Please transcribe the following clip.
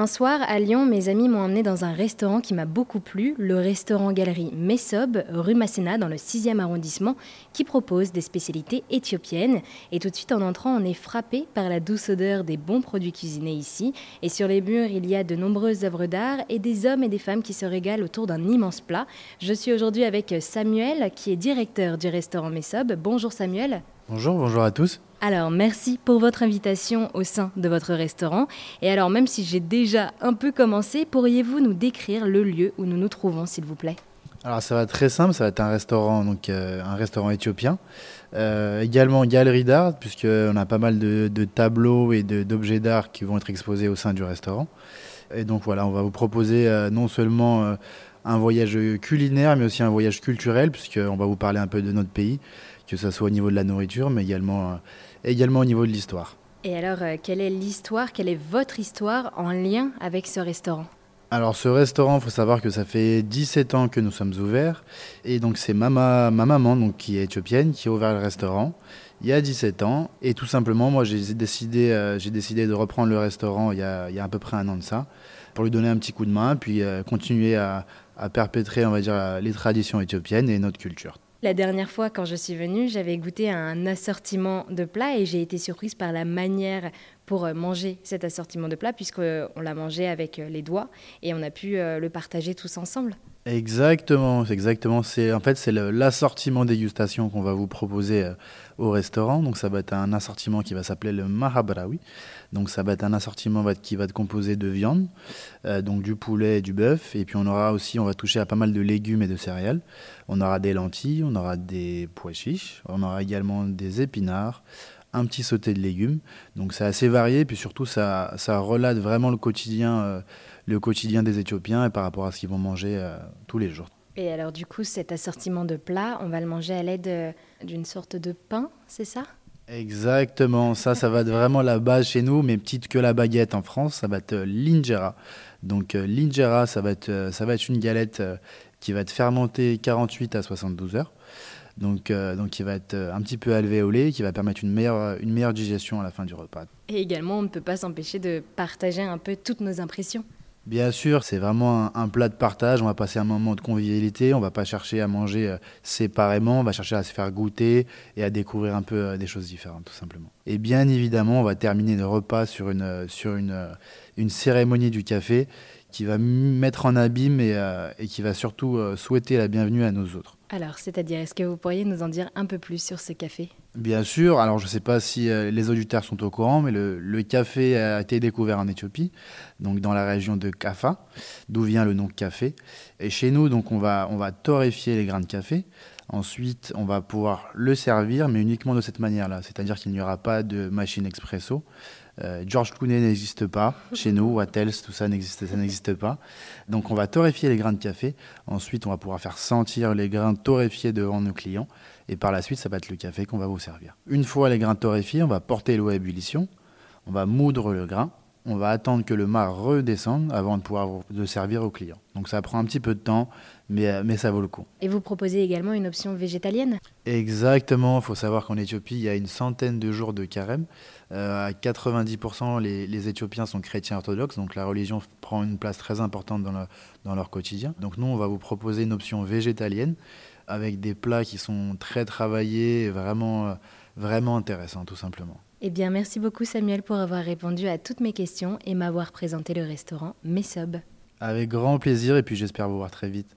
Un soir, à Lyon, mes amis m'ont emmené dans un restaurant qui m'a beaucoup plu, le restaurant Galerie Messob, rue Masséna, dans le 6e arrondissement, qui propose des spécialités éthiopiennes. Et tout de suite, en entrant, on est frappé par la douce odeur des bons produits cuisinés ici. Et sur les murs, il y a de nombreuses œuvres d'art et des hommes et des femmes qui se régalent autour d'un immense plat. Je suis aujourd'hui avec Samuel, qui est directeur du restaurant Messob. Bonjour Samuel. Bonjour, bonjour à tous. Alors, merci pour votre invitation au sein de votre restaurant. Et alors, même si j'ai déjà un peu commencé, pourriez-vous nous décrire le lieu où nous nous trouvons, s'il vous plaît? Alors, ça va être très simple, ça va être un restaurant, donc euh, un restaurant éthiopien. Euh, également galerie d'art, puisqu'on a pas mal de, tableaux et d'objets d'art qui vont être exposés au sein du restaurant. Et donc voilà, on va vous proposer euh, non seulement un voyage culinaire, mais aussi un voyage culturel, puisqu'on va vous parler un peu de notre pays, que ce soit au niveau de la nourriture, mais également également au niveau de l'histoire. Et alors, euh, quelle est l'histoire, quelle est votre histoire en lien avec ce restaurant? Alors ce restaurant, il faut savoir que ça fait 17 ans que nous sommes ouverts. Et donc c'est ma, ma, maman, donc, qui est éthiopienne, qui a ouvert le restaurant il y a 17 ans. Et tout simplement, moi j'ai décidé, euh, j'ai décidé de reprendre le restaurant il y, a, il y, a, à peu près un an de ça, pour lui donner un petit coup de main, puis euh, continuer à, à perpétrer, on va dire, les traditions éthiopiennes et notre culture. La dernière fois, quand je suis venue, j'avais goûté un assortiment de plats et j'ai été surprise par la manière pour euh, manger cet assortiment de plats, puisqu'on l'a mangé avec euh, les doigts et on a pu euh, le partager tous ensemble. Exactement, exactement. C'est en fait c'est l'assortiment dégustation qu'on va vous proposer au restaurant. Donc ça va être un assortiment qui va s'appeler le mahabrawi. Donc ça va être un assortiment qui va être composé de viande, donc du poulet et du bœuf. Et puis on aura aussi, on va toucher à pas mal de légumes et de céréales. On aura des lentilles, on aura des pois chiches, on aura également des épinards, un petit sauté de légumes. Donc c'est assez varié, puis surtout ça, ça relate vraiment le quotidien, euh, le quotidien des Éthiopiens et par rapport à ce qu'ils vont manger euh, tous les jours. Et alors du coup, cet assortiment de plats, on va le manger à l'aide euh, d'une sorte de pain, c'est ça? Exactement, ça, ça va être vraiment la base chez nous, mais petite que la baguette en France, ça va être l'injera. Donc l'injera, ça va être, ça va être une galette qui va être fermentée 48 à 72 heures donc, euh, donc qui va être euh, un petit peu alvéolé, qui va permettre une meilleure, euh, une meilleure digestion à la fin du repas. Et également, on ne peut pas s'empêcher de partager un peu toutes nos impressions. Bien sûr, c'est vraiment un, plat de partage. On va passer un moment de convivialité. On va pas chercher à manger séparément. On va chercher à se faire goûter et à découvrir un peu des choses différentes, tout simplement. Et bien évidemment, on va terminer le repas sur une, sur une, une cérémonie du café qui va mettre en abîme et, et qui va surtout souhaiter la bienvenue à nos autres. Alors, c'est-à-dire, est-ce que vous pourriez nous en dire un peu plus sur ce café? Bien sûr. Alors, je ne sais pas si euh, les auditeurs sont au courant, mais le, café a été découvert en Éthiopie, donc dans la région de Kafa, d'où vient le nom café. Et chez nous, donc, on va torréfier les grains de café. Ensuite, on va pouvoir le servir, mais uniquement de cette manière-là. C'est-à-dire qu'il n'y aura pas de machine expresso. Euh, George Clooney n'existe pas chez nous, Wattels, tout ça n'existe, ça n'existe pas. Donc on va torréfier les grains de café. Ensuite, on va pouvoir faire sentir les grains torréfiés devant nos clients. Et par la suite, ça va être le café qu'on va vous servir. Une fois les grains torréfiés, on va porter l'eau à ébullition. On va moudre le grain on va attendre que le mar redescende avant de pouvoir le servir aux clients. Donc ça prend un petit peu de temps, mais, euh, mais ça vaut le coup. Et vous proposez également une option végétalienne? Exactement, il faut savoir qu'en Éthiopie, il y a une centaine de jours de carême. Euh, à 90%, les, les, Éthiopiens sont chrétiens orthodoxes, donc la religion prend une place très importante dans, dans leur quotidien. Donc nous, on va vous proposer une option végétalienne avec des plats qui sont très travaillés, vraiment, euh, vraiment intéressants tout simplement. Eh bien, merci beaucoup Samuel pour avoir répondu à toutes mes questions et m'avoir présenté le restaurant Messob. Avec grand plaisir et puis j'espère vous voir très vite.